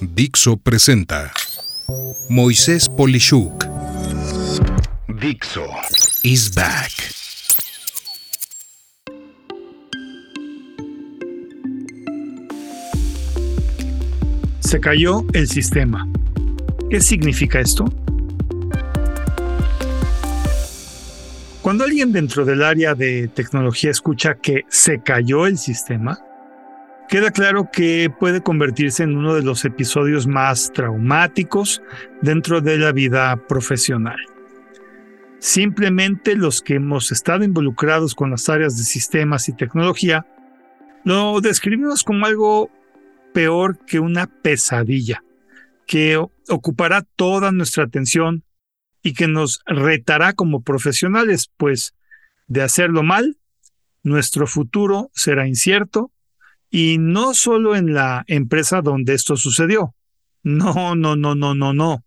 Dixo presenta Moisés Polishuk. Dixo is back. Se cayó el sistema. ¿Qué significa esto? Cuando alguien dentro del área de tecnología escucha que se cayó el sistema, queda claro que puede convertirse en uno de los episodios más traumáticos dentro de la vida profesional. Simplemente los que hemos estado involucrados con las áreas de sistemas y tecnología lo describimos como algo peor que una pesadilla, que ocupará toda nuestra atención y que nos retará como profesionales, pues de hacerlo mal, nuestro futuro será incierto y no solo en la empresa donde esto sucedió. No, no, no, no, no, no.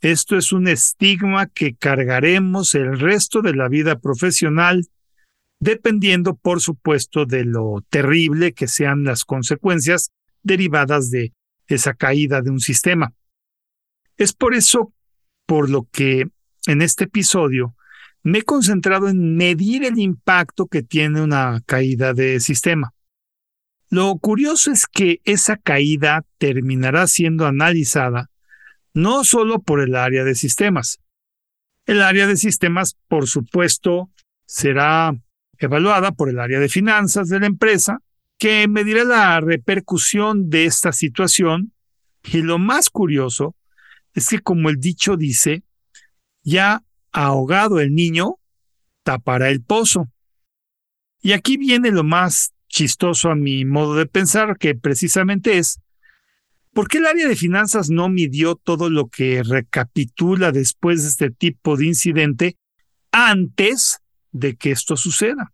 Esto es un estigma que cargaremos el resto de la vida profesional, dependiendo, por supuesto, de lo terrible que sean las consecuencias derivadas de esa caída de un sistema. Es por eso por lo que en este episodio me he concentrado en medir el impacto que tiene una caída de sistema. Lo curioso es que esa caída terminará siendo analizada no solo por el área de sistemas. El área de sistemas, por supuesto, será evaluada por el área de finanzas de la empresa, que medirá la repercusión de esta situación. Y lo más curioso es que, como el dicho dice, ya ahogado el niño, tapará el pozo. Y aquí viene lo más chistoso a mi modo de pensar, que precisamente es, ¿por qué el área de finanzas no midió todo lo que recapitula después de este tipo de incidente antes de que esto suceda?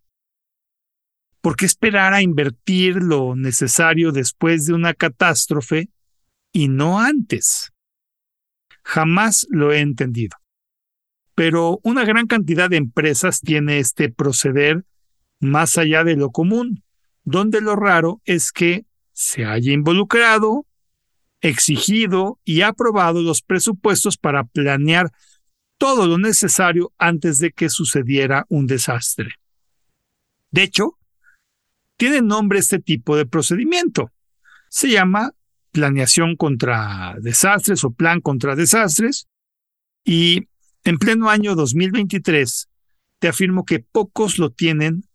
¿Por qué esperar a invertir lo necesario después de una catástrofe y no antes? Jamás lo he entendido. Pero una gran cantidad de empresas tiene este proceder más allá de lo común donde lo raro es que se haya involucrado, exigido y aprobado los presupuestos para planear todo lo necesario antes de que sucediera un desastre. De hecho, tiene nombre este tipo de procedimiento. Se llama planeación contra desastres o plan contra desastres y en pleno año 2023 te afirmo que pocos lo tienen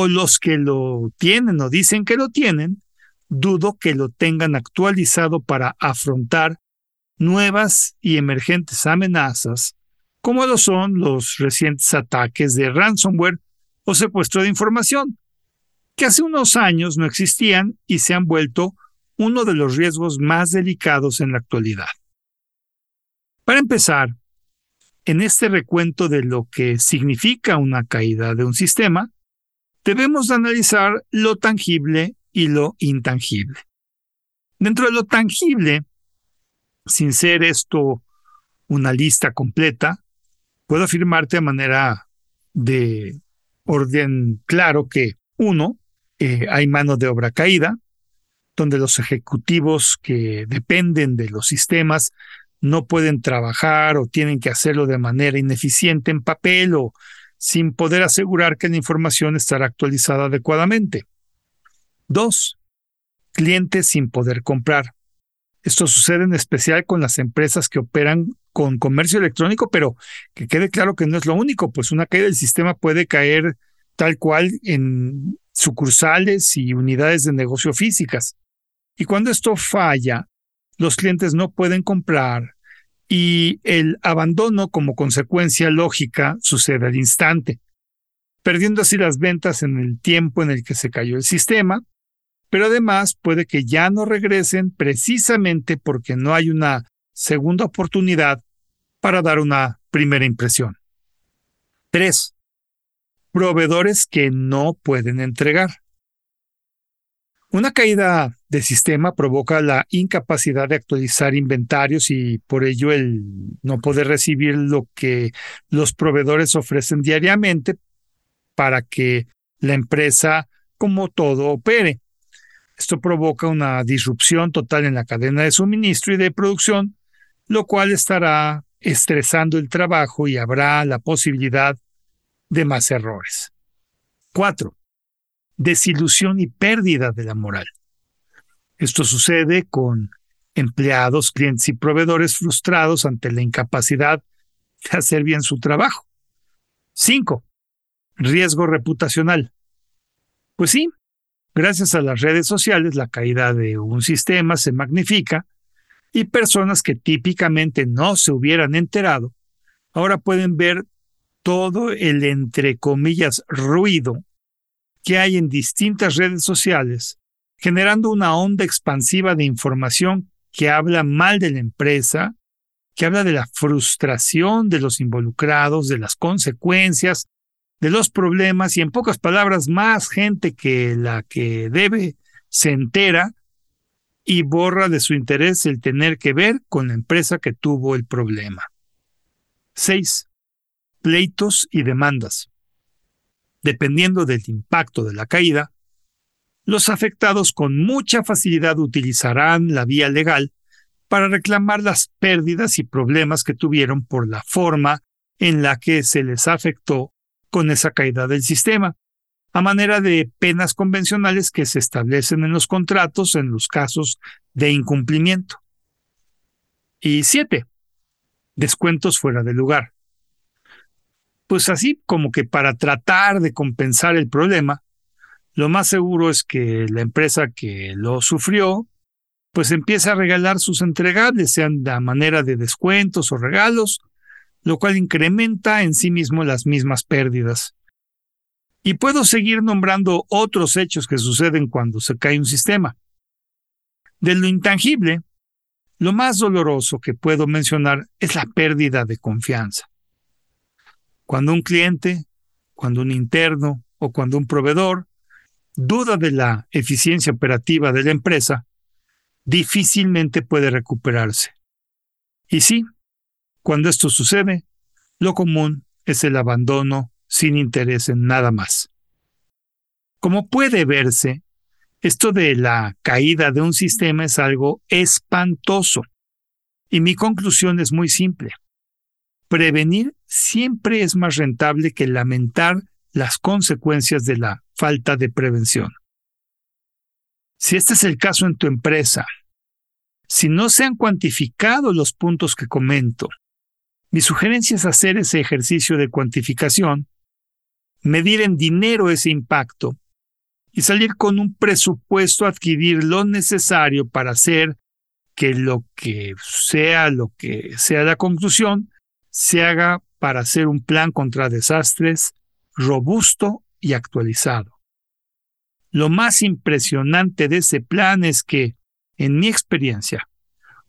o los que lo tienen o dicen que lo tienen, dudo que lo tengan actualizado para afrontar nuevas y emergentes amenazas, como lo son los recientes ataques de ransomware o secuestro de información, que hace unos años no existían y se han vuelto uno de los riesgos más delicados en la actualidad. Para empezar, en este recuento de lo que significa una caída de un sistema, debemos analizar lo tangible y lo intangible. Dentro de lo tangible, sin ser esto una lista completa, puedo afirmarte de manera de orden claro que, uno, eh, hay mano de obra caída, donde los ejecutivos que dependen de los sistemas no pueden trabajar o tienen que hacerlo de manera ineficiente en papel o sin poder asegurar que la información estará actualizada adecuadamente. Dos, clientes sin poder comprar. Esto sucede en especial con las empresas que operan con comercio electrónico, pero que quede claro que no es lo único, pues una caída del sistema puede caer tal cual en sucursales y unidades de negocio físicas. Y cuando esto falla, los clientes no pueden comprar, y el abandono como consecuencia lógica sucede al instante, perdiendo así las ventas en el tiempo en el que se cayó el sistema, pero además puede que ya no regresen precisamente porque no hay una segunda oportunidad para dar una primera impresión. 3. Proveedores que no pueden entregar. Una caída de sistema provoca la incapacidad de actualizar inventarios y por ello el no poder recibir lo que los proveedores ofrecen diariamente para que la empresa como todo opere. Esto provoca una disrupción total en la cadena de suministro y de producción, lo cual estará estresando el trabajo y habrá la posibilidad de más errores. 4. Desilusión y pérdida de la moral. Esto sucede con empleados, clientes y proveedores frustrados ante la incapacidad de hacer bien su trabajo. 5. Riesgo reputacional. Pues sí, gracias a las redes sociales la caída de un sistema se magnifica y personas que típicamente no se hubieran enterado ahora pueden ver todo el entre comillas ruido que hay en distintas redes sociales, generando una onda expansiva de información que habla mal de la empresa, que habla de la frustración de los involucrados, de las consecuencias, de los problemas y en pocas palabras más gente que la que debe se entera y borra de su interés el tener que ver con la empresa que tuvo el problema. 6. Pleitos y demandas. Dependiendo del impacto de la caída, los afectados con mucha facilidad utilizarán la vía legal para reclamar las pérdidas y problemas que tuvieron por la forma en la que se les afectó con esa caída del sistema, a manera de penas convencionales que se establecen en los contratos en los casos de incumplimiento. Y siete, descuentos fuera de lugar. Pues así como que para tratar de compensar el problema, lo más seguro es que la empresa que lo sufrió, pues empieza a regalar sus entregables, sean de manera de descuentos o regalos, lo cual incrementa en sí mismo las mismas pérdidas. Y puedo seguir nombrando otros hechos que suceden cuando se cae un sistema. De lo intangible, lo más doloroso que puedo mencionar es la pérdida de confianza. Cuando un cliente, cuando un interno o cuando un proveedor duda de la eficiencia operativa de la empresa, difícilmente puede recuperarse. Y sí, cuando esto sucede, lo común es el abandono sin interés en nada más. Como puede verse, esto de la caída de un sistema es algo espantoso. Y mi conclusión es muy simple. Prevenir siempre es más rentable que lamentar las consecuencias de la falta de prevención. Si este es el caso en tu empresa, si no se han cuantificado los puntos que comento, mi sugerencia es hacer ese ejercicio de cuantificación, medir en dinero ese impacto y salir con un presupuesto adquirir lo necesario para hacer que lo que sea lo que sea la conclusión se haga para hacer un plan contra desastres robusto y actualizado. Lo más impresionante de ese plan es que, en mi experiencia,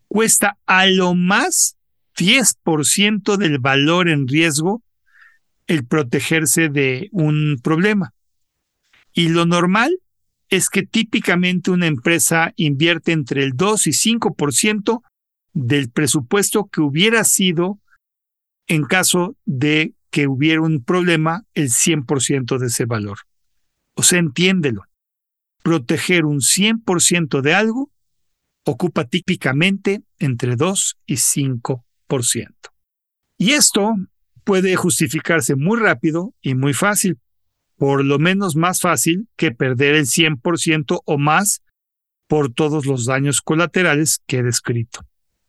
cuesta a lo más 10% del valor en riesgo el protegerse de un problema. Y lo normal es que típicamente una empresa invierte entre el 2 y 5% del presupuesto que hubiera sido en caso de que hubiera un problema el 100% de ese valor. O sea, entiéndelo. Proteger un 100% de algo ocupa típicamente entre 2 y 5%. Y esto puede justificarse muy rápido y muy fácil, por lo menos más fácil que perder el 100% o más por todos los daños colaterales que he descrito.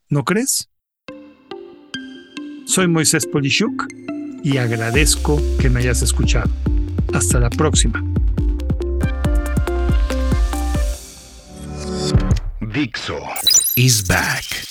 ¿No crees? Soy Moisés Polishuk y agradezco que me hayas escuchado. Hasta la próxima. Dixo is back.